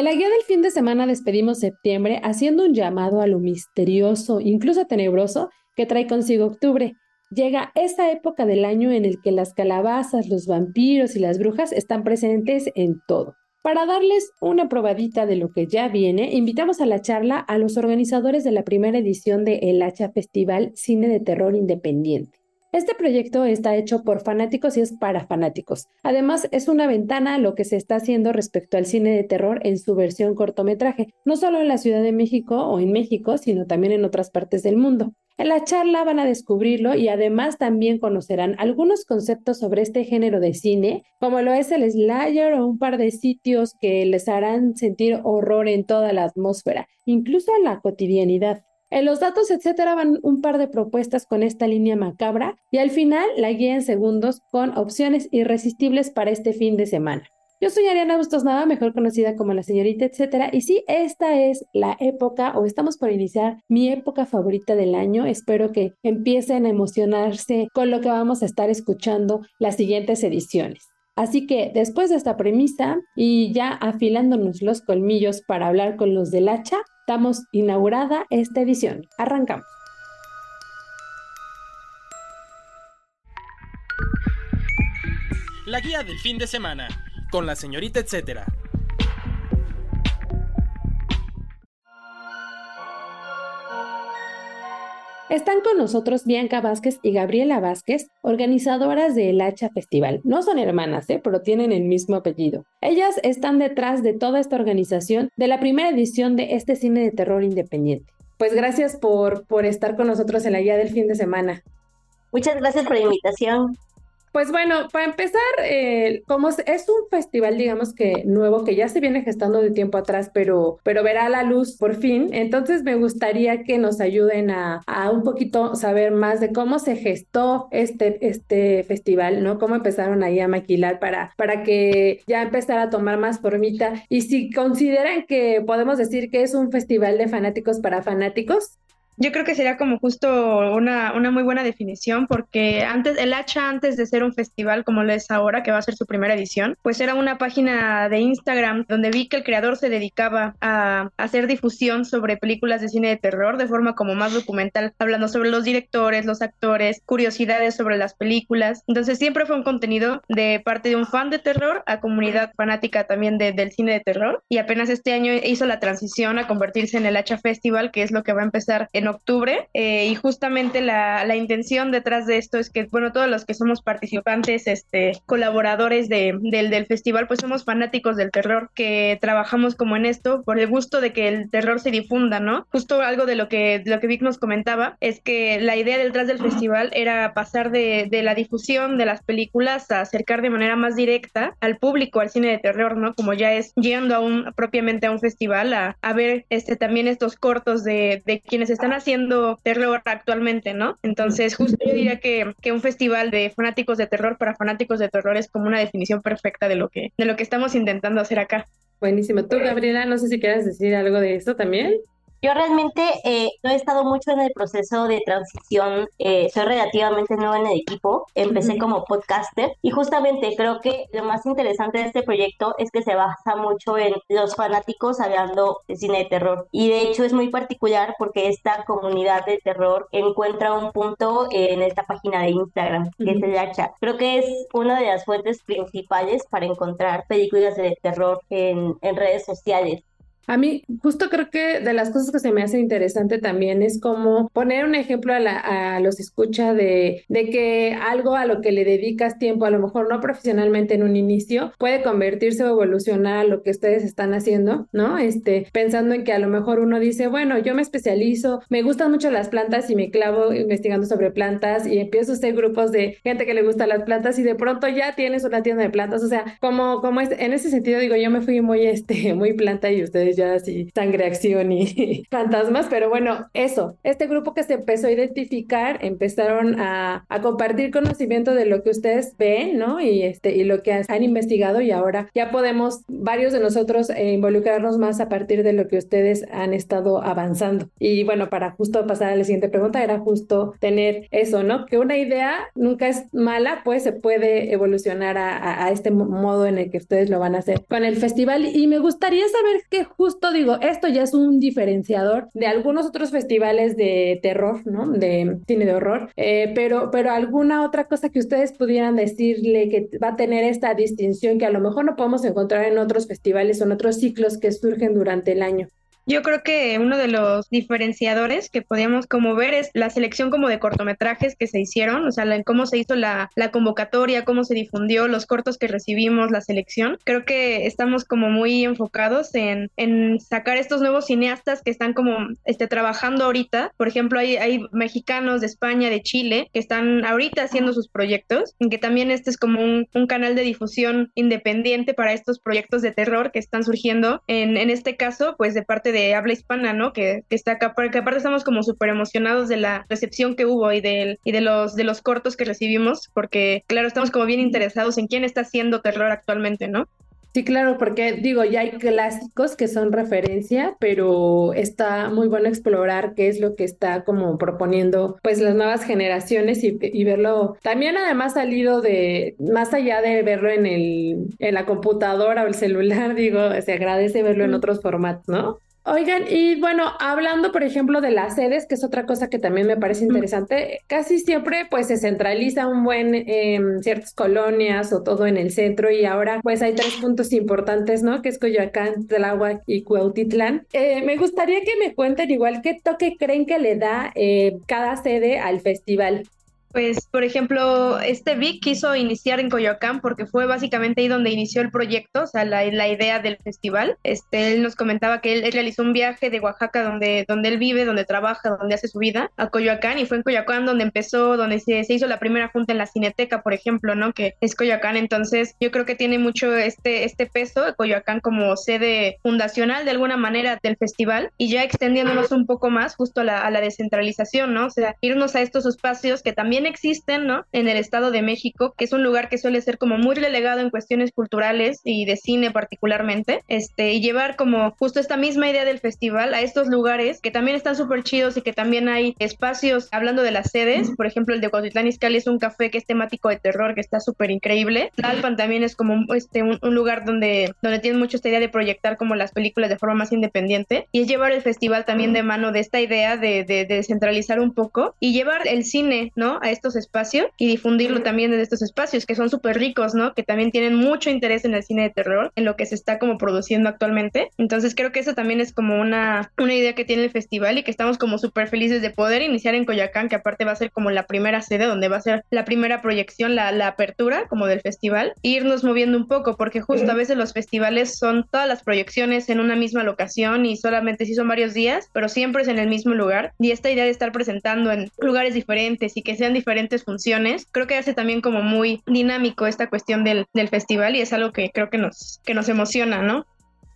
En la guía del fin de semana despedimos septiembre haciendo un llamado a lo misterioso, incluso tenebroso, que trae consigo octubre. Llega esa época del año en el que las calabazas, los vampiros y las brujas están presentes en todo. Para darles una probadita de lo que ya viene, invitamos a la charla a los organizadores de la primera edición de El Hacha Festival Cine de Terror Independiente. Este proyecto está hecho por fanáticos y es para fanáticos. Además, es una ventana a lo que se está haciendo respecto al cine de terror en su versión cortometraje, no solo en la Ciudad de México o en México, sino también en otras partes del mundo. En la charla van a descubrirlo y además también conocerán algunos conceptos sobre este género de cine, como lo es el Slayer o un par de sitios que les harán sentir horror en toda la atmósfera, incluso en la cotidianidad. En los datos, etcétera, van un par de propuestas con esta línea macabra y al final la guía en segundos con opciones irresistibles para este fin de semana. Yo soy Ariana Bustos Nava, mejor conocida como la señorita, etcétera, y sí, esta es la época o estamos por iniciar mi época favorita del año. Espero que empiecen a emocionarse con lo que vamos a estar escuchando las siguientes ediciones. Así que después de esta premisa y ya afilándonos los colmillos para hablar con los del hacha, damos inaugurada esta edición. Arrancamos. La guía del fin de semana, con la señorita etcétera. Están con nosotros Bianca Vázquez y Gabriela Vázquez, organizadoras del Hacha Festival. No son hermanas, ¿eh? pero tienen el mismo apellido. Ellas están detrás de toda esta organización de la primera edición de este cine de terror independiente. Pues gracias por, por estar con nosotros en la guía del fin de semana. Muchas gracias por la invitación. Pues bueno, para empezar, eh, como es un festival, digamos que nuevo, que ya se viene gestando de tiempo atrás, pero, pero verá la luz por fin, entonces me gustaría que nos ayuden a, a, un poquito saber más de cómo se gestó este, este festival, ¿no? Cómo empezaron ahí a maquilar para, para que ya empezara a tomar más formita y si consideran que podemos decir que es un festival de fanáticos para fanáticos. Yo creo que sería como justo una, una, muy buena definición, porque antes, el Hacha, antes de ser un festival como lo es ahora, que va a ser su primera edición, pues era una página de Instagram donde vi que el creador se dedicaba a, hacer difusión sobre películas de cine de terror de forma como más documental, hablando sobre los directores, los actores, curiosidades sobre las películas. Entonces siempre fue un contenido de parte de un fan de terror a comunidad fanática también de, del cine de terror. Y apenas este año hizo la transición a convertirse en el Hacha Festival, que es lo que va a empezar en octubre eh, y justamente la, la, intención detrás de esto es que, bueno, todos los que somos participantes, este, colaboradores de, del, del festival, pues somos fanáticos del terror, que trabajamos como en esto por el gusto de que el terror se difunda, ¿no? Justo algo de lo que, lo que Vic nos comentaba es que la idea detrás del festival era pasar de, de la difusión de las películas a acercar de manera más directa al público al cine de terror, ¿no? Como ya es yendo a un, propiamente a un festival a, a ver este, también estos cortos de, de quienes están haciendo terror actualmente, ¿no? Entonces, justo yo diría que, que, un festival de fanáticos de terror para fanáticos de terror es como una definición perfecta de lo que, de lo que estamos intentando hacer acá. Buenísimo. Tú, Gabriela, no sé si quieres decir algo de esto también. Yo realmente eh, no he estado mucho en el proceso de transición, eh, soy relativamente nueva en el equipo, empecé uh -huh. como podcaster y justamente creo que lo más interesante de este proyecto es que se basa mucho en los fanáticos hablando de cine de terror y de hecho es muy particular porque esta comunidad de terror encuentra un punto en esta página de Instagram que uh -huh. es el hacha. Creo que es una de las fuentes principales para encontrar películas de terror en, en redes sociales A mí justo creo que de las cosas que se me hace interesante también es como poner un ejemplo a, la, los escucha de, de que algo a lo que le dedicas tiempo, a lo mejor no profesionalmente en un inicio, puede convertirse o evolucionar a lo que ustedes están haciendo, ¿no? Este, pensando en que a lo mejor uno dice, bueno, yo me especializo, me gustan mucho las plantas y me clavo investigando sobre plantas y empiezo a hacer grupos de gente que le gusta las plantas y de pronto ya tienes una tienda de plantas, o sea, como, como es, en ese sentido digo, yo me fui muy, este, muy planta y ustedes ya así, sangre, acción y fantasmas, pero bueno, eso, este grupo que se empezó a identificar, empezaron a, a compartir conocimiento de lo que ustedes ven, ¿no? Y, este, y lo que han investigado y ahora ya podemos, varios de nosotros, eh, involucrarnos más a partir de lo que ustedes han estado avanzando. Y bueno, para justo pasar a la siguiente pregunta, era justo tener eso, ¿no? Que una idea nunca es mala, pues se puede evolucionar a, a este modo en el que ustedes lo van a hacer con el festival. Y me gustaría saber que justo digo, esto ya es un diferenciador de algunos otros festivales de terror, ¿no? De cine de horror, eh, pero, pero alguna otra cosa que ustedes pudieran decirle que va a tener esta distinción que a lo mejor no podemos encontrar en otros festivales o en otros ciclos que surgen durante el año. Yo creo que uno de los diferenciadores que podíamos como ver es la selección como de cortometrajes que se hicieron, o sea, cómo se hizo la, la, convocatoria, cómo se difundió, los cortos que recibimos, la selección. Creo que estamos como muy enfocados en, en sacar estos nuevos cineastas que están como este, trabajando ahorita. Por ejemplo, hay, hay mexicanos de España, de Chile, que están ahorita haciendo sus proyectos, en que también este es como un, un canal de difusión independiente para estos proyectos de terror que están surgiendo, en, en este caso, pues de parte de habla hispana, ¿no? Que, que está acá, porque aparte estamos como súper emocionados de la recepción que hubo y, del, y de, los, de los cortos que recibimos, porque claro, estamos como bien interesados en quién está haciendo terror actualmente, ¿no? Sí, claro, porque digo, ya hay clásicos que son referencia, pero está muy bueno explorar qué es lo que está como proponiendo pues las nuevas generaciones y, y verlo. También además salido de, más allá de verlo en el, en la computadora o el celular, digo, se agradece verlo en otros formatos, ¿no? Oigan, y bueno, hablando por ejemplo de las sedes, que es otra cosa que también me parece interesante, casi siempre pues se centraliza un buen en ciertas colonias o todo en el centro y ahora pues hay tres puntos importantes, ¿no? Que es Coyoacán, Tláhuac y Cuautitlán. Eh, me gustaría que me cuenten igual qué toque creen que le da eh, cada sede al festival. Pues, por ejemplo, este Vic quiso iniciar en Coyoacán porque fue básicamente ahí donde inició el proyecto, o sea, la, la idea del festival. Este, él nos comentaba que él, realizó un viaje de Oaxaca, donde, donde él vive, donde trabaja, donde hace su vida, a Coyoacán, y fue en Coyoacán donde empezó, donde se, hizo la primera junta en la Cineteca, por ejemplo, ¿no? Que es Coyoacán. Entonces, yo creo que tiene mucho este, este peso, Coyoacán como sede fundacional de alguna manera del festival, y ya extendiéndonos un poco más justo a la, a la descentralización, ¿no? O sea, irnos a estos espacios que también existen, ¿no? En el Estado de México, que es un lugar que suele ser como muy relegado en cuestiones culturales y de cine particularmente, este, y llevar como justo esta misma idea del festival a estos lugares que también están súper chidos y que también hay espacios, hablando de las sedes, por ejemplo, el de Cuautitlán Izcalli es un café que es temático de terror, que está súper increíble. Tlalpan también es como este, un, lugar donde, donde tienen mucho esta idea de proyectar como las películas de forma más independiente, y es llevar el festival también de mano de esta idea de, de, de descentralizar un poco y llevar el cine, ¿no? A estos espacios y difundirlo también en estos espacios que son súper ricos, ¿no? Que también tienen mucho interés en el cine de terror, en lo que se está como produciendo actualmente. Entonces creo que eso también es como una, una idea que tiene el festival y que estamos como súper felices de poder iniciar en Coyacán, que aparte va a ser como la primera sede donde va a ser la primera proyección, la, la apertura como del festival, e irnos moviendo un poco, porque justo a veces los festivales son todas las proyecciones en una misma locación y solamente si son varios días, pero siempre es en el mismo lugar. Y esta idea de estar presentando en lugares diferentes y que sean diferentes funciones, creo que hace también como muy dinámico esta cuestión del, del festival y es algo que creo que nos, que nos emociona, ¿no?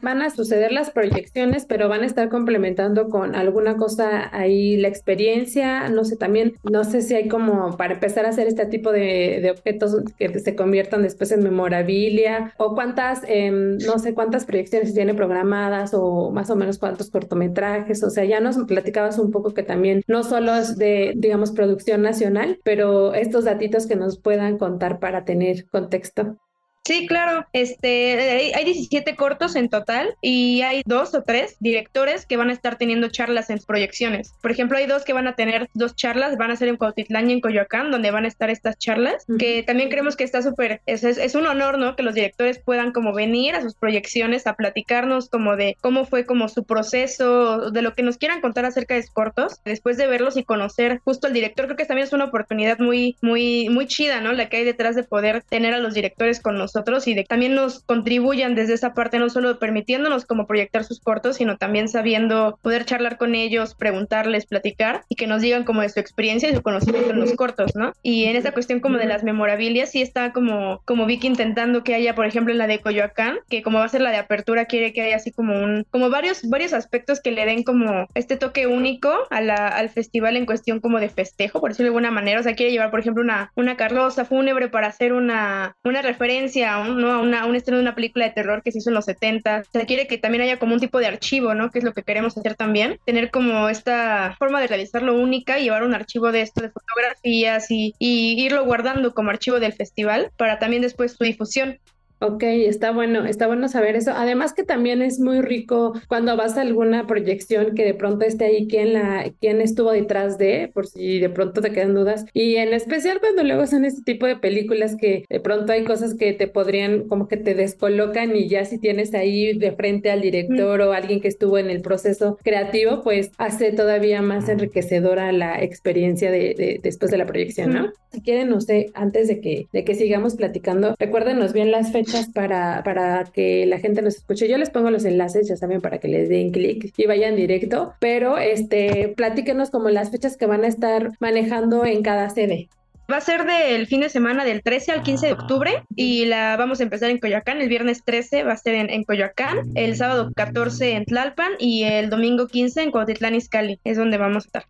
Van a suceder las proyecciones, pero van a estar complementando con alguna cosa ahí la experiencia, no sé, también, no sé si hay como para empezar a hacer este tipo de, de objetos que se conviertan después en memorabilia, o cuántas, eh, no sé cuántas proyecciones tiene programadas, o más o menos cuántos cortometrajes, o sea, ya nos platicabas un poco que también no solo es de, digamos, producción nacional, pero estos datitos que nos puedan contar para tener contexto. Sí, claro. Este, hay 17 cortos en total y hay dos o tres directores que van a estar teniendo charlas en proyecciones. Por ejemplo, hay dos que van a tener dos charlas, van a ser en Cuautitlán y en Coyoacán, donde van a estar estas charlas, que también creemos que está súper, es, es, un honor, ¿no? Que los directores puedan como venir a sus proyecciones a platicarnos como de cómo fue como su proceso, de lo que nos quieran contar acerca de sus cortos, después de verlos y conocer justo al director, creo que también es una oportunidad muy, muy, muy chida, ¿no? La que hay detrás de poder tener a los directores con nosotros y de también nos contribuyan desde esa parte, no solo permitiéndonos como proyectar sus cortos, sino también sabiendo poder charlar con ellos, preguntarles, platicar y que nos digan como de su experiencia y su conocimiento en los cortos, ¿no? Y en esta cuestión como de las memorabilias, sí está como, como Vicky intentando que haya, por ejemplo, en la de Coyoacán, que como va a ser la de apertura, quiere que haya así como un, como varios, varios aspectos que le den como este toque único a la, al festival en cuestión como de festejo, por decirlo de alguna manera. O sea, quiere llevar, por ejemplo, una, una carroza fúnebre para hacer una, una referencia a un, ¿no? una, un estreno de una película de terror que se hizo en los 70. Se quiere que también haya como un tipo de archivo, ¿no? Que es lo que queremos hacer también. Tener como esta forma de realizarlo única y llevar un archivo de esto, de fotografías y, y irlo guardando como archivo del festival para también después su difusión. Ok, está bueno, está bueno saber eso. Además que también es muy rico cuando vas a alguna proyección que de pronto esté ahí quién la, quién estuvo detrás de, por si de pronto te quedan dudas. Y en especial cuando luego son este tipo de películas que de pronto hay cosas que te podrían, como que te descolocan y ya si tienes ahí de frente al director o alguien que estuvo en el proceso creativo, pues hace todavía más enriquecedora la experiencia de, después de la proyección, ¿no? Si quieren, no sé, antes de que, de que sigamos platicando, recuérdenos bien las fechas para, para que la gente nos escuche. Yo les pongo los enlaces, ya saben, para que les den clic y vayan directo, pero este, platíquenos como las fechas que van a estar manejando en cada sede. Va a ser del fin de semana del 13 al 15 de octubre y la vamos a empezar en Coyoacán. El viernes 13 va a ser en, Coyoacán, el sábado 14 en Tlalpan y el domingo 15 en Cuautitlán Izcalli. Es donde vamos a estar.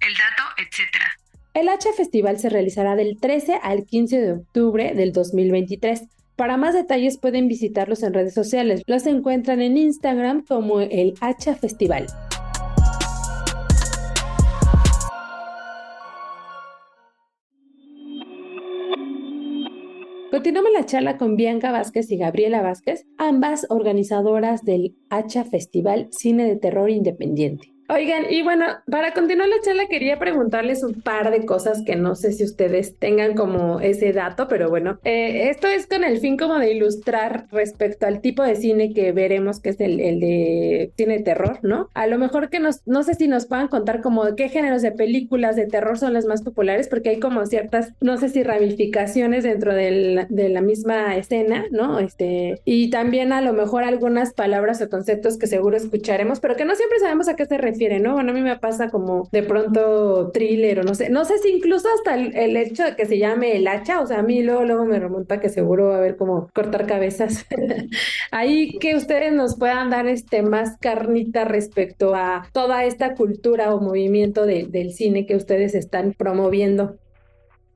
El dato, etcétera. El H Festival se realizará del 13 al 15 de octubre del 2023. Para más detalles pueden visitarlos en redes sociales. Los encuentran en Instagram como el Hacha Festival. Continuamos la charla con Bianca Vázquez y Gabriela Vázquez, ambas organizadoras del Hacha Festival Cine de Terror Independiente. Oigan, y bueno, para continuar la charla quería preguntarles un par de cosas que no sé si ustedes tengan como ese dato, pero bueno, eh, esto es con el fin como de ilustrar respecto al tipo de cine que veremos, que es el, de cine de terror, ¿no? A lo mejor que nos, no sé si nos puedan contar como qué géneros de películas de terror son las más populares, porque hay como ciertas, no sé si ramificaciones dentro del, de la misma escena, ¿no? Este, y también a lo mejor algunas palabras o conceptos que seguro escucharemos, pero que no siempre sabemos a qué se refiere ¿no? Bueno, a mí me pasa como de pronto thriller o no sé, no sé si incluso hasta el, hecho de que se llame el hacha, o sea, a mí luego, luego me remonta que seguro va a haber como cortar cabezas. Ahí que ustedes nos puedan dar este más carnita respecto a toda esta cultura o movimiento del cine que ustedes están promoviendo.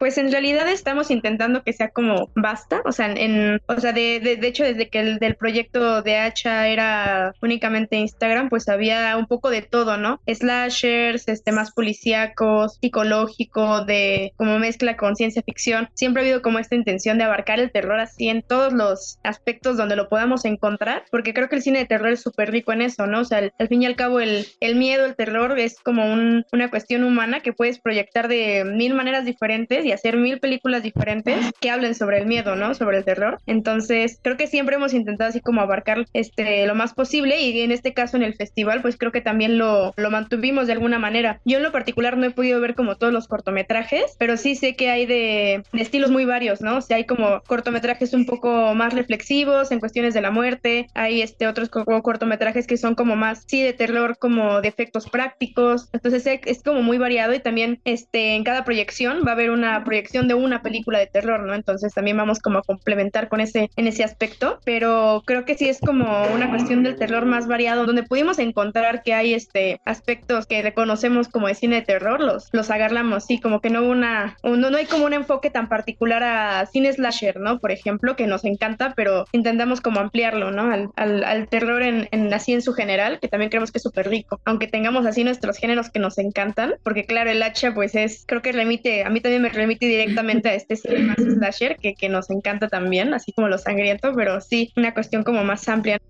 Pues en realidad estamos intentando que sea como basta, o sea, en, o sea, de, de, hecho desde que el del proyecto de Hacha era únicamente Instagram, pues había un poco de todo, ¿no? Slashers, este más policíacos, psicológico, de como mezcla con ciencia ficción. Siempre ha habido como esta intención de abarcar el terror así en todos los aspectos donde lo podamos encontrar, porque creo que el cine de terror es súper rico en eso, ¿no? O sea, al, fin y al cabo el, el miedo, el terror es como un, una cuestión humana que puedes proyectar de mil maneras diferentes hacer mil películas diferentes que hablen sobre el miedo, ¿no? Sobre el terror. Entonces, creo que siempre hemos intentado así como abarcar este lo más posible y en este caso en el festival, pues creo que también lo, lo mantuvimos de alguna manera. Yo en lo particular no he podido ver como todos los cortometrajes, pero sí sé que hay de, estilos muy varios, ¿no? O sea, hay como cortometrajes un poco más reflexivos en cuestiones de la muerte, hay este otros cortometrajes que son como más, sí, de terror, como de efectos prácticos. Entonces es como muy variado y también este en cada proyección va a haber una proyección de una película de terror, ¿no? Entonces también vamos como a complementar con ese, en ese aspecto, pero creo que sí es como una cuestión del terror más variado, donde pudimos encontrar que hay este aspectos que reconocemos como de cine de terror, los, los agarramos, sí, como que no una, no, no hay como un enfoque tan particular a cine slasher, ¿no? Por ejemplo, que nos encanta, pero intentamos como ampliarlo, ¿no? Al, al, al terror en, en, así en su general, que también creemos que es súper rico, aunque tengamos así nuestros géneros que nos encantan, porque claro, el hacha pues es, creo que remite, a mí también me remite directamente a este cine slasher que, que nos encanta también, así como lo sangriento, pero sí, una cuestión como más amplia.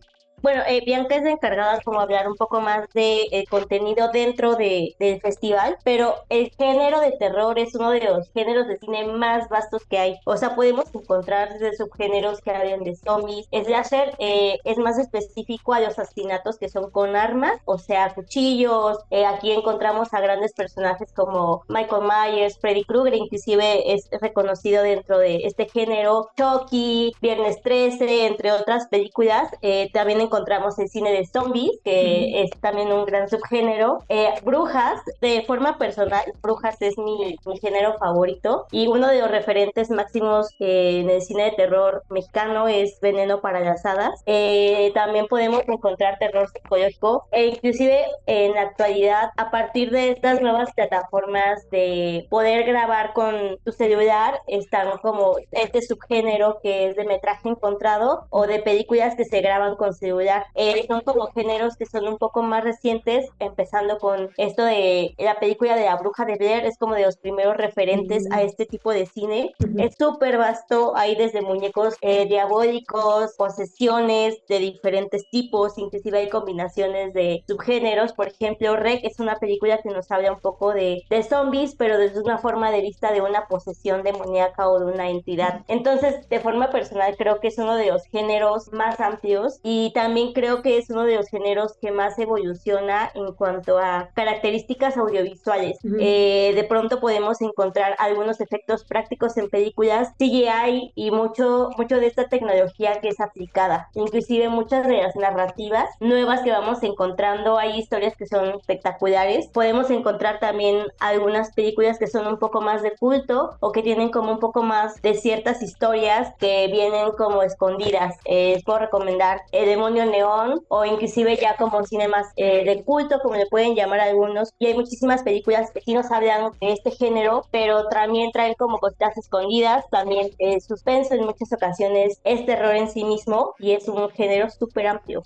Bueno, eh, Bianca es encargada como hablar un poco más de eh, contenido dentro de, del festival, pero el género de terror es uno de los géneros de cine más vastos que hay. O sea, podemos encontrar desde subgéneros que hablan de zombies. Slasher eh, es más específico a los asesinatos que son con armas, o sea, cuchillos. Eh, aquí encontramos a grandes personajes como Michael Myers, Freddy Krueger, inclusive es reconocido dentro de este género. Chucky, Viernes 13, entre otras películas. también encontramos el cine de zombies, que es también un gran subgénero. Eh, brujas, de forma personal, Brujas es mi, mi, género favorito y uno de los referentes máximos eh, en el cine de terror mexicano es Veneno para las Hadas. Eh, también podemos encontrar terror psicológico e inclusive en la actualidad, a partir de estas nuevas plataformas de poder grabar con tu celular, están como este subgénero que es de metraje encontrado o de películas que se graban con celular eh, son como géneros que son un poco más recientes, empezando con esto de la película de la bruja de Blair, es como de los primeros referentes a este tipo de cine. Es súper vasto, hay desde muñecos eh, diabólicos, posesiones de diferentes tipos, inclusive hay combinaciones de subgéneros. Por ejemplo, Rec es una película que nos habla un poco de, de zombies, pero desde una forma de vista de una posesión demoníaca o de una entidad. Entonces, de forma personal, creo que es uno de los géneros más amplios y también también creo que es uno de los géneros que más evoluciona en cuanto a características audiovisuales. Eh, de pronto podemos encontrar algunos efectos prácticos en películas, CGI y mucho, mucho de esta tecnología que es aplicada. Inclusive muchas de las narrativas nuevas que vamos encontrando, hay historias que son espectaculares. Podemos encontrar también algunas películas que son un poco más de culto o que tienen como un poco más de ciertas historias que vienen como escondidas. Eh, puedo recomendar El demonio Neón o inclusive ya como cinemas eh, de culto, como le pueden llamar algunos. Y hay muchísimas películas que sí nos hablan de este género, pero también traen como cositas escondidas, también eh, suspenso en muchas ocasiones es terror en sí mismo y es un género súper amplio.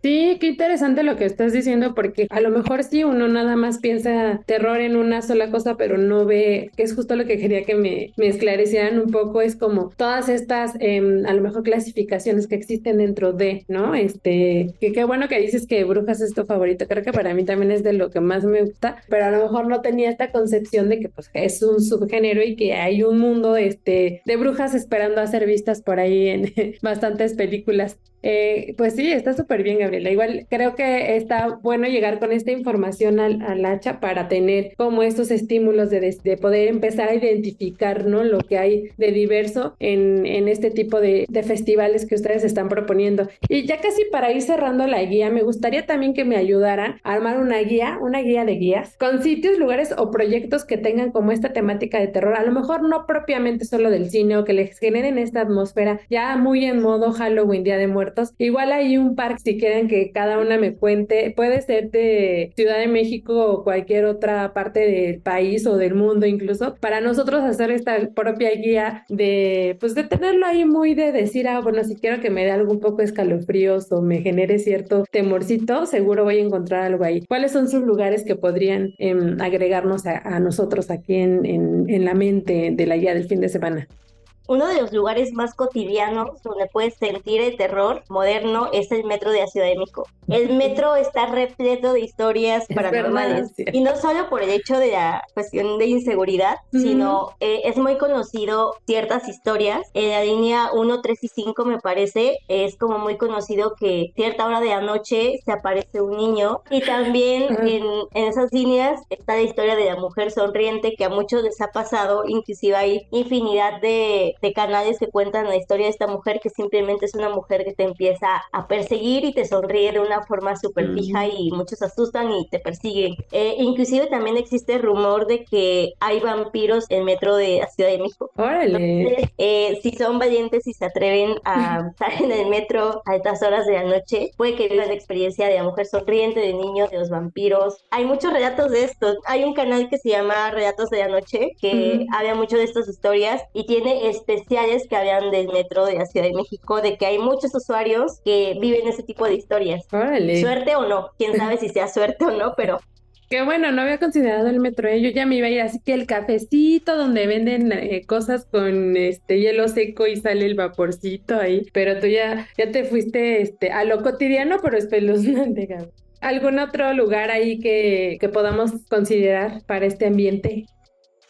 Sí, qué interesante lo que estás diciendo, porque a lo mejor sí uno nada más piensa terror en una sola cosa, pero no ve, que es justo lo que quería que me, me esclarecieran un poco, es como todas estas, em, a lo mejor clasificaciones que existen dentro de, ¿no? Este, que qué bueno que dices que Brujas es tu favorito, creo que para mí también es de lo que más me gusta, pero a lo mejor no tenía esta concepción de que pues es un subgénero y que hay un mundo este, de brujas esperando a ser vistas por ahí en bastantes películas. Eh, pues sí, está súper bien, Gabriela. Igual creo que está bueno llegar con esta información al, hacha para tener como estos estímulos de, de, poder empezar a identificar ¿no? lo que hay de diverso en, en este tipo de, de, festivales que ustedes están proponiendo. Y ya casi para ir cerrando la guía, me gustaría también que me ayudaran a armar una guía, una guía de guías, con sitios, lugares o proyectos que tengan como esta temática de terror. A lo mejor no propiamente solo del cine o que les generen esta atmósfera ya muy en modo Halloween, Día de Igual hay un parque, si quieren que cada una me cuente, puede ser de Ciudad de México o cualquier otra parte del país o del mundo incluso, para nosotros hacer esta propia guía de, pues de tenerlo ahí muy de decir, ah, bueno, si quiero que me dé algo un poco escalofríos o me genere cierto temorcito, seguro voy a encontrar algo ahí. ¿Cuáles son sus lugares que podrían em, agregarnos a, nosotros aquí en, en la mente de la guía del fin de semana? Uno de los lugares más cotidianos donde puedes sentir el terror moderno es el metro de la Ciudad de México. El metro está repleto de historias paranormales y no solo por el hecho de la cuestión de inseguridad, sino eh, es muy conocido ciertas historias. En la línea 1, 3 y 5 me parece es como muy conocido que cierta hora de la noche se aparece un niño y también en, en esas líneas está la historia de la mujer sonriente que a muchos les ha pasado, inclusive hay infinidad de de canales que cuentan la historia de esta mujer que simplemente es una mujer que te empieza a perseguir y te sonríe de una forma súper fija y muchos asustan y te persiguen. Eh, inclusive también existe rumor de que hay vampiros en metro de la Ciudad de México. Órale. Eh, si son valientes y se atreven a estar en el metro a estas horas de la noche, puede que vivan la experiencia de la mujer sonriente, de niños, de los vampiros. Hay muchos relatos de esto. Hay un canal que se llama Relatos de la Noche que habla mucho de estas historias y tiene este especiales que hablan del metro de la Ciudad de México, de que hay muchos usuarios que viven ese tipo de historias. Suerte o no, quién sabe si sea suerte o no, pero Qué bueno, no había considerado el metro, ¿eh? yo ya me iba a ir, así que el cafecito donde venden eh, cosas con este hielo seco y sale el vaporcito ahí, pero tú ya, ya te fuiste este, a lo cotidiano, pero espeluznante, Gaby. ¿Algún otro lugar ahí que, que podamos considerar para este ambiente?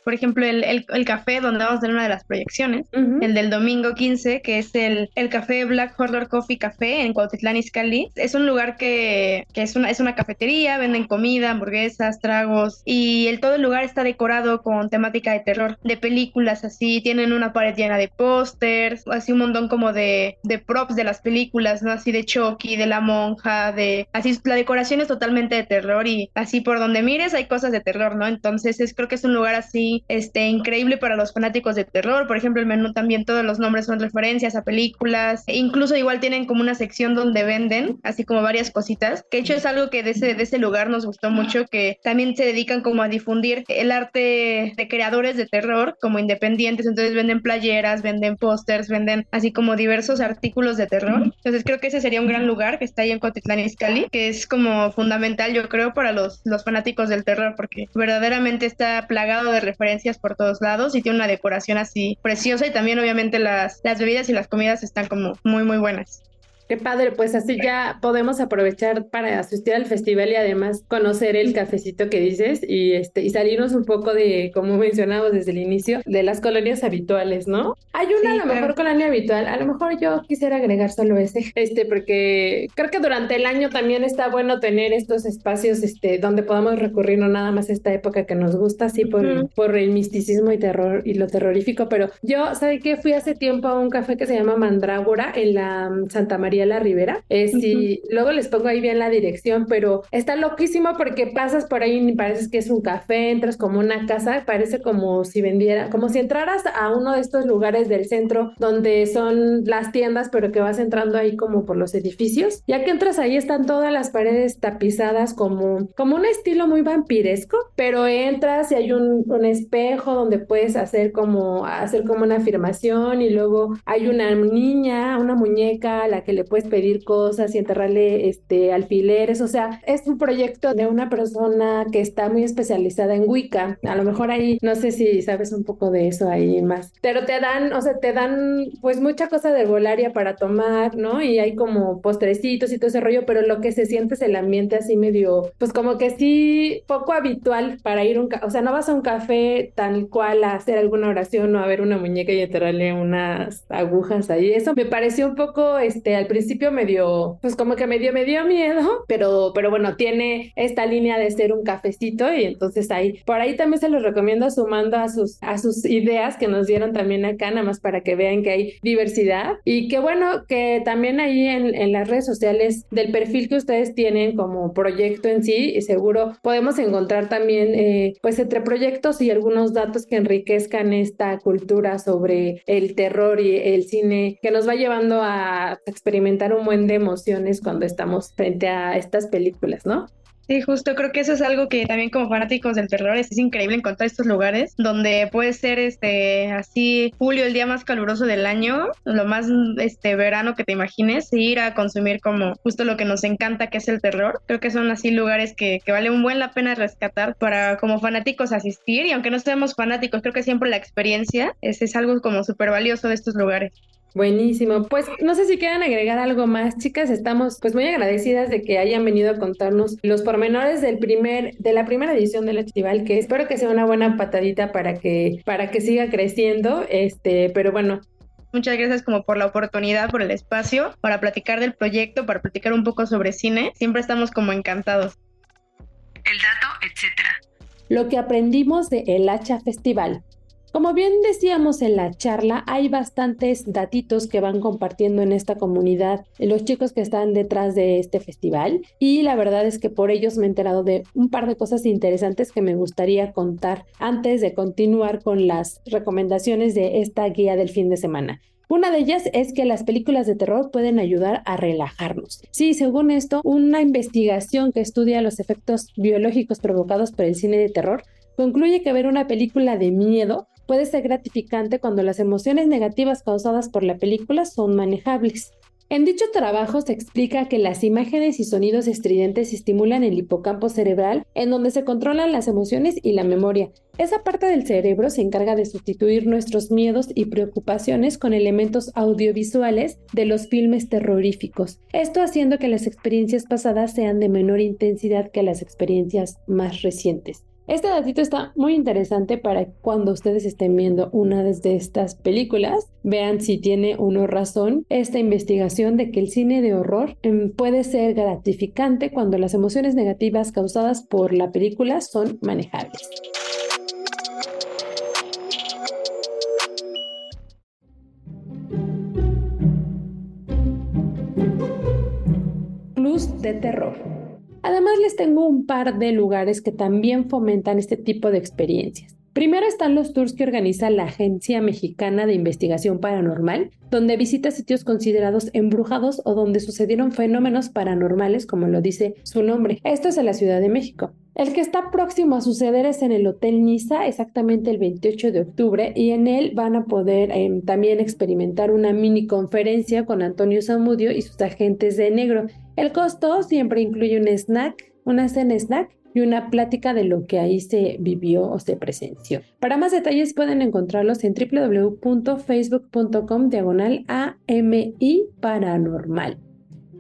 Por ejemplo, el, el, café donde vamos a tener una de las proyecciones, el del domingo 15, que es el, el café Black Horror Coffee Café en Cuautitlán Izcalli. Es un lugar que, que, es, una, es una cafetería, venden comida, hamburguesas, tragos, y el, todo el lugar está decorado con temática de terror, de películas así, tienen una pared llena de pósters, así un montón como de, de props de las películas, ¿no? Así de Chucky, de la monja, de... Así, la decoración es totalmente de terror y así por donde mires hay cosas de terror, ¿no? Entonces es, creo que es un lugar así este, increíble para los fanáticos de terror. Por ejemplo, el menú también todos los nombres son referencias a películas. E incluso igual tienen como una sección donde venden, así como varias cositas. Que de hecho es algo que de ese, de ese lugar nos gustó mucho, que también se dedican como a difundir el arte de creadores de terror como independientes. Entonces venden playeras, venden pósters, venden así como diversos artículos de terror. Entonces creo que ese sería un gran lugar que está ahí en Cotitlán Izcalli, que es como fundamental yo creo para los, los fanáticos del terror porque verdaderamente está plagado de referencias por todos lados y tiene una decoración así preciosa y también obviamente las, las bebidas y las comidas están como muy muy buenas. Qué padre, pues así ya podemos aprovechar para asistir al festival y además conocer el cafecito que dices y este y salirnos un poco de, como mencionamos desde el inicio, de las colonias habituales, ¿no? Hay una a lo mejor colonia habitual, a lo mejor yo quisiera agregar solo ese, este, porque creo que durante el año también está bueno tener estos espacios, este, donde podamos recurrir no nada más a esta época que nos gusta, así por, por el misticismo y terror y lo terrorífico, pero yo, ¿sabe qué? Fui hace tiempo a un café que se llama Mandrágora en la mm, Santa María la Rivera. Es y luego les pongo ahí bien la dirección, pero está loquísimo porque pasas por ahí y parece que es un café, entras como una casa, parece como si vendiera, como si entraras a uno de estos lugares del centro donde son las tiendas, pero que vas entrando ahí como por los edificios. Ya que entras ahí están todas las paredes tapizadas como, como un estilo muy vampiresco, pero entras y hay un, un espejo donde puedes hacer como, hacer como una afirmación y luego hay una niña, una muñeca a la que le puedes pedir cosas y enterrarle este, alfileres. O sea, es un proyecto de una persona que está muy especializada en Wicca. A lo mejor ahí, no sé si sabes un poco de eso ahí más. Pero te dan, o sea, te dan pues mucha cosa de herbolaria para tomar, ¿no? Y hay como postrecitos y todo ese rollo, pero lo que se siente es el ambiente así medio, pues como que sí, poco habitual para ir un, o sea, no vas a un café tal cual a hacer alguna oración o a ver una muñeca y enterrarle unas agujas ahí. Eso me pareció un poco, este, al principio principio me dio, pues como que me dio, me dio miedo, pero, pero bueno, tiene esta línea de ser un cafecito y entonces ahí, por ahí también se los recomiendo sumando a sus, a sus ideas que nos dieron también acá, nada más para que vean que hay diversidad. Y que bueno, que también ahí en, en las redes sociales del perfil que ustedes tienen como proyecto en sí, y seguro podemos encontrar también eh, pues entre proyectos y algunos datos que enriquezcan esta cultura sobre el terror y el cine que nos va llevando a experimentar un buen de emociones cuando estamos frente a estas películas, ¿no? Sí, justo creo que eso es algo que también como fanáticos del terror es, increíble encontrar estos lugares donde puede ser este así julio el día más caluroso del año, lo más este verano que te imagines, y ir a consumir como justo lo que nos encanta que es el terror. Creo que son así lugares que, que vale un buen la pena rescatar para como fanáticos asistir y aunque no seamos fanáticos, creo que siempre la experiencia es, es algo como súper valioso de estos lugares. Buenísimo. Pues no sé si quieran agregar algo más, chicas. Estamos pues muy agradecidas de que hayan venido a contarnos los pormenores del primer, de la primera edición del festival, que espero que sea una buena patadita para que, para que siga creciendo. Este, pero bueno, Muchas gracias como por la oportunidad, por el espacio, para platicar del proyecto, para platicar un poco sobre cine. Siempre estamos como encantados. El dato, etcétera. Lo que aprendimos de El Hacha Festival. Como bien decíamos en la charla, hay bastantes datitos que van compartiendo en esta comunidad los chicos que están detrás de este festival y la verdad es que por ellos me he enterado de un par de cosas interesantes que me gustaría contar antes de continuar con las recomendaciones de esta guía del fin de semana. Una de ellas es que las películas de terror pueden ayudar a relajarnos. Sí, según esto, una investigación que estudia los efectos biológicos provocados por el cine de terror concluye que ver una película de miedo puede ser gratificante cuando las emociones negativas causadas por la película son manejables. En dicho trabajo se explica que las imágenes y sonidos estridentes estimulan el hipocampo cerebral, en donde se controlan las emociones y la memoria. Esa parte del cerebro se encarga de sustituir nuestros miedos y preocupaciones con elementos audiovisuales de los filmes terroríficos, esto haciendo que las experiencias pasadas sean de menor intensidad que las experiencias más recientes. Este datito está muy interesante para cuando ustedes estén viendo una de estas películas, vean si tiene uno razón esta investigación de que el cine de horror em, puede ser gratificante cuando las emociones negativas causadas por la película son manejables. Plus de terror. Además, les tengo un par de lugares que también fomentan este tipo de experiencias. Primero están los tours que organiza la Agencia Mexicana de Investigación Paranormal, donde visita sitios considerados embrujados o donde sucedieron fenómenos paranormales, como lo dice su nombre. Esto es en la Ciudad de México. El que está próximo a suceder es en el Hotel Niza, exactamente el 28 de octubre, y en él van a poder em, también experimentar una mini conferencia con Antonio Zamudio y sus agentes de negro. El costo siempre incluye un snack, una cena snack y una plática de lo que ahí se vivió o se presenció. Para más detalles pueden encontrarlos en www.facebook.com diagonal AMI paranormal.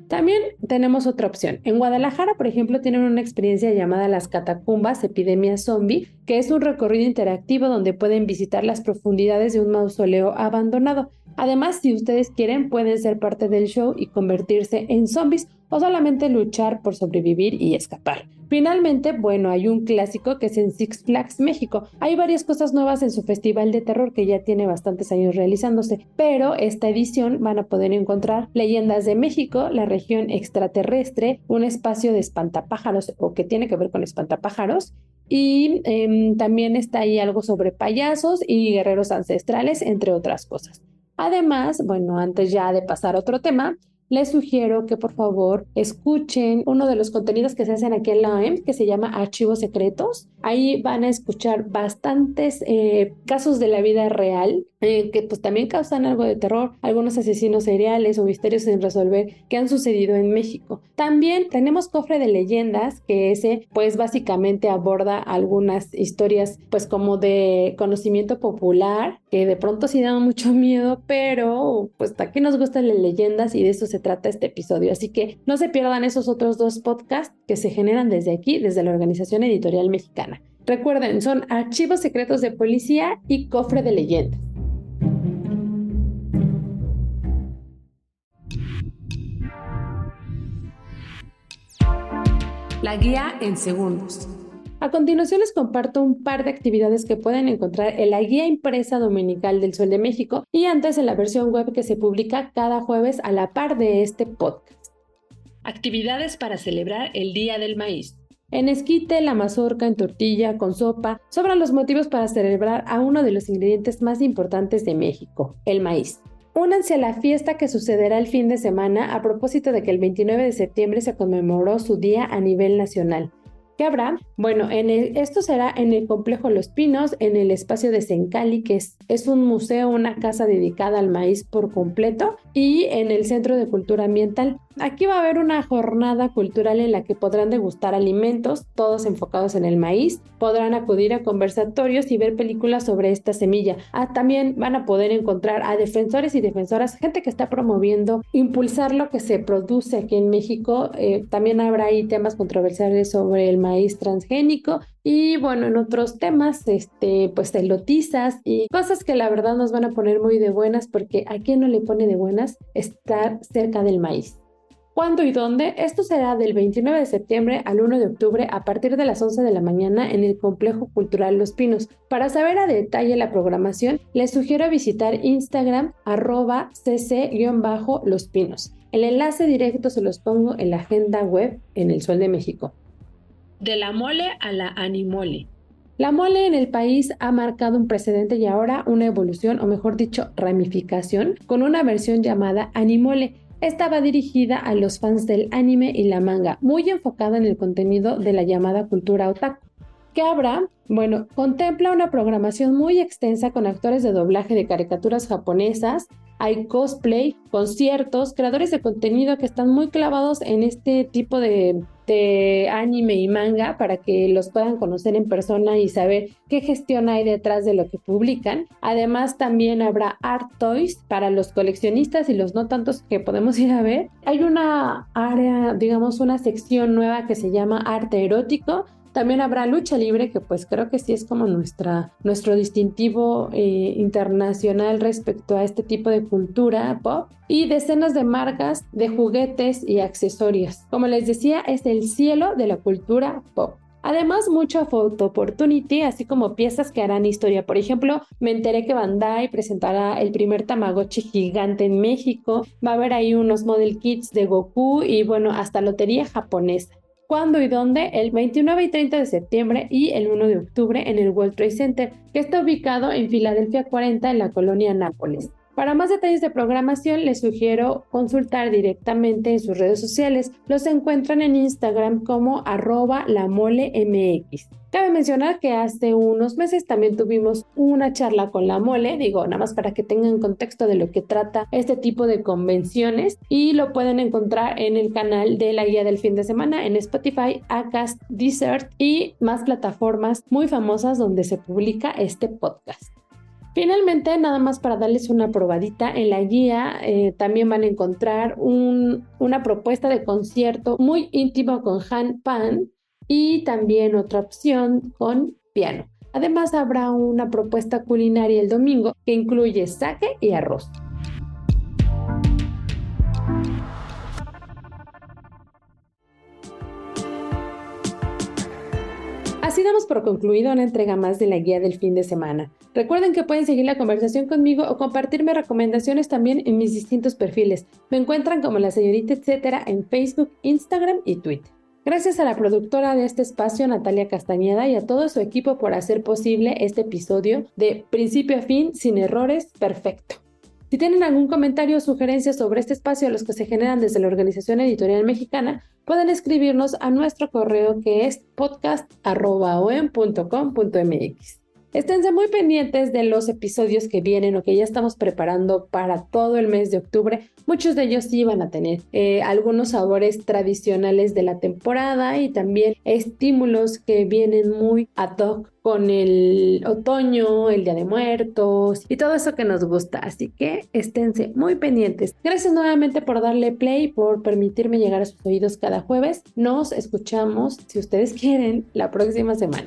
También tenemos otra opción. En Guadalajara, por ejemplo, tienen una experiencia llamada Las Catacumbas Epidemia Zombie, que es un recorrido interactivo donde pueden visitar las profundidades de un mausoleo abandonado. Además, si ustedes quieren, pueden ser parte del show y convertirse en zombies o solamente luchar por sobrevivir y escapar. Finalmente, bueno, hay un clásico que es en Six Flags México. Hay varias cosas nuevas en su festival de terror que ya tiene bastantes años realizándose, pero esta edición van a poder encontrar leyendas de México, la región extraterrestre, un espacio de espantapájaros o que tiene que ver con espantapájaros y em, también está ahí algo sobre payasos y guerreros ancestrales, entre otras cosas. Además, bueno, antes ya de pasar a otro tema, les sugiero que por favor escuchen uno de los contenidos que se hacen aquí en la OEM que se llama Archivos Secretos. Ahí van a escuchar bastantes eh, casos de la vida real eh, que pues también causan algo de terror, algunos asesinos seriales o misterios sin resolver que han sucedido en México. También tenemos Cofre de Leyendas, que ese pues básicamente aborda algunas historias pues como de conocimiento popular, que de pronto sí dan mucho miedo, pero pues aquí nos gustan las leyendas y de eso se trata este episodio. Así que no se pierdan esos otros dos podcasts que se generan desde aquí, desde la Organización Editorial Mexicana. Recuerden, son Archivos Secretos de Policía y Cofre de Leyendas. La guía en segundos. A continuación les comparto un par de actividades que pueden encontrar en la guía impresa dominical del Sol de México y antes en la versión web que se publica cada jueves a la par de este podcast. Actividades para celebrar el Día del Maíz. En esquite, la mazorca en tortilla, con sopa, sobran los motivos para celebrar a uno de los ingredientes más importantes de México, el maíz. Únanse a la fiesta que sucederá el fin de semana a propósito de que el 29 de septiembre se conmemoró su día a nivel nacional. ¿Qué habrá? Bueno, en esto será en el complejo Los Pinos, en el espacio de Sencali, que es, es un museo, una casa dedicada al maíz por completo, y en el Centro de Cultura Ambiental. Aquí va a haber una jornada cultural en la que podrán degustar alimentos, todos enfocados en el maíz, podrán acudir a conversatorios y ver películas sobre esta semilla. Ah, también van a poder encontrar a defensores y defensoras, gente que está promoviendo impulsar lo que se produce aquí en México. Eh, también habrá ahí temas controversiales sobre el maíz transgénico y bueno, en otros temas, este, pues elotizas y cosas que la verdad nos van a poner muy de buenas porque a quién no le pone de buenas estar cerca del maíz. ¿Cuándo y dónde? Esto será del 29 de septiembre al 1 de octubre a partir de las 11 de la mañana en el Complejo Cultural Los Pinos. Para saber a detalle la programación, les sugiero visitar Instagram arroba cc-los pinos. El enlace directo se los pongo en la agenda web en el Sol de México. De la mole a la animole. La mole en el país ha marcado un precedente y ahora una evolución, o mejor dicho, ramificación, con una versión llamada animole estaba dirigida a los fans del anime y la manga, muy enfocada en el contenido de la llamada cultura otaku. ¿Qué habrá? Bueno, contempla una programación muy extensa con actores de doblaje de caricaturas japonesas, hay cosplay, conciertos, creadores de contenido que están muy clavados en este tipo de, anime y manga para que los puedan conocer en persona y saber qué gestión hay detrás de lo que publican. Además también habrá art toys para los coleccionistas y los no tantos que podemos ir a ver. Hay una área, digamos, una sección nueva que se llama arte erótico también habrá lucha libre, que pues creo que sí es como nuestra, nuestro distintivo eh, internacional respecto a este tipo de cultura pop. Y decenas de marcas de juguetes y accesorios. Como les decía, es el cielo de la cultura pop. Además, mucha photo opportunity, así como piezas que harán historia. Por ejemplo, me enteré que Bandai presentará el primer Tamagotchi gigante en México. Va a haber ahí unos model kits de Goku y bueno, hasta lotería japonesa cuándo y dónde, el 29 y 30 de septiembre y el 1 de octubre en el World Trade Center, que está ubicado en Filadelfia 40 en la colonia Nápoles. Para más detalles de programación les sugiero consultar directamente en sus redes sociales. Los encuentran en Instagram como arroba lamolemx. Cabe mencionar que hace unos meses también tuvimos una charla con la mole, digo, nada más para que tengan contexto de lo que trata este tipo de convenciones y lo pueden encontrar en el canal de la guía del fin de semana en Spotify, Acast, Desert y más plataformas muy famosas donde se publica este podcast. Finalmente, nada más para darles una probadita, en la guía eh, también van a encontrar una propuesta de concierto muy íntimo con Han Pan y también otra opción con piano. Además, habrá una propuesta culinaria el domingo que incluye saque y arroz. Así damos por concluido una entrega más de la guía del fin de semana. Recuerden que pueden seguir la conversación conmigo o compartirme recomendaciones también en mis distintos perfiles. Me encuentran como la señorita etcétera en Facebook, Instagram y Twitter. Gracias a la productora de este espacio, Natalia Castañeda, y a todo su equipo por hacer posible este episodio de principio a fin, sin errores, perfecto. Si tienen algún comentario o sugerencia sobre este espacio, los que se generan desde la Organización Editorial Mexicana, pueden escribirnos a nuestro correo que es podcast.com.mx. Esténse muy pendientes de los episodios que vienen o que ya estamos preparando para todo el mes de octubre. Muchos de ellos sí van a tener eh, algunos sabores tradicionales de la temporada y también estímulos que vienen muy ad hoc con el otoño, el Día de Muertos y todo eso que nos gusta. Así que esténse muy pendientes. Gracias nuevamente por darle play, por permitirme llegar a sus oídos cada jueves. Nos escuchamos, si ustedes quieren, la próxima semana.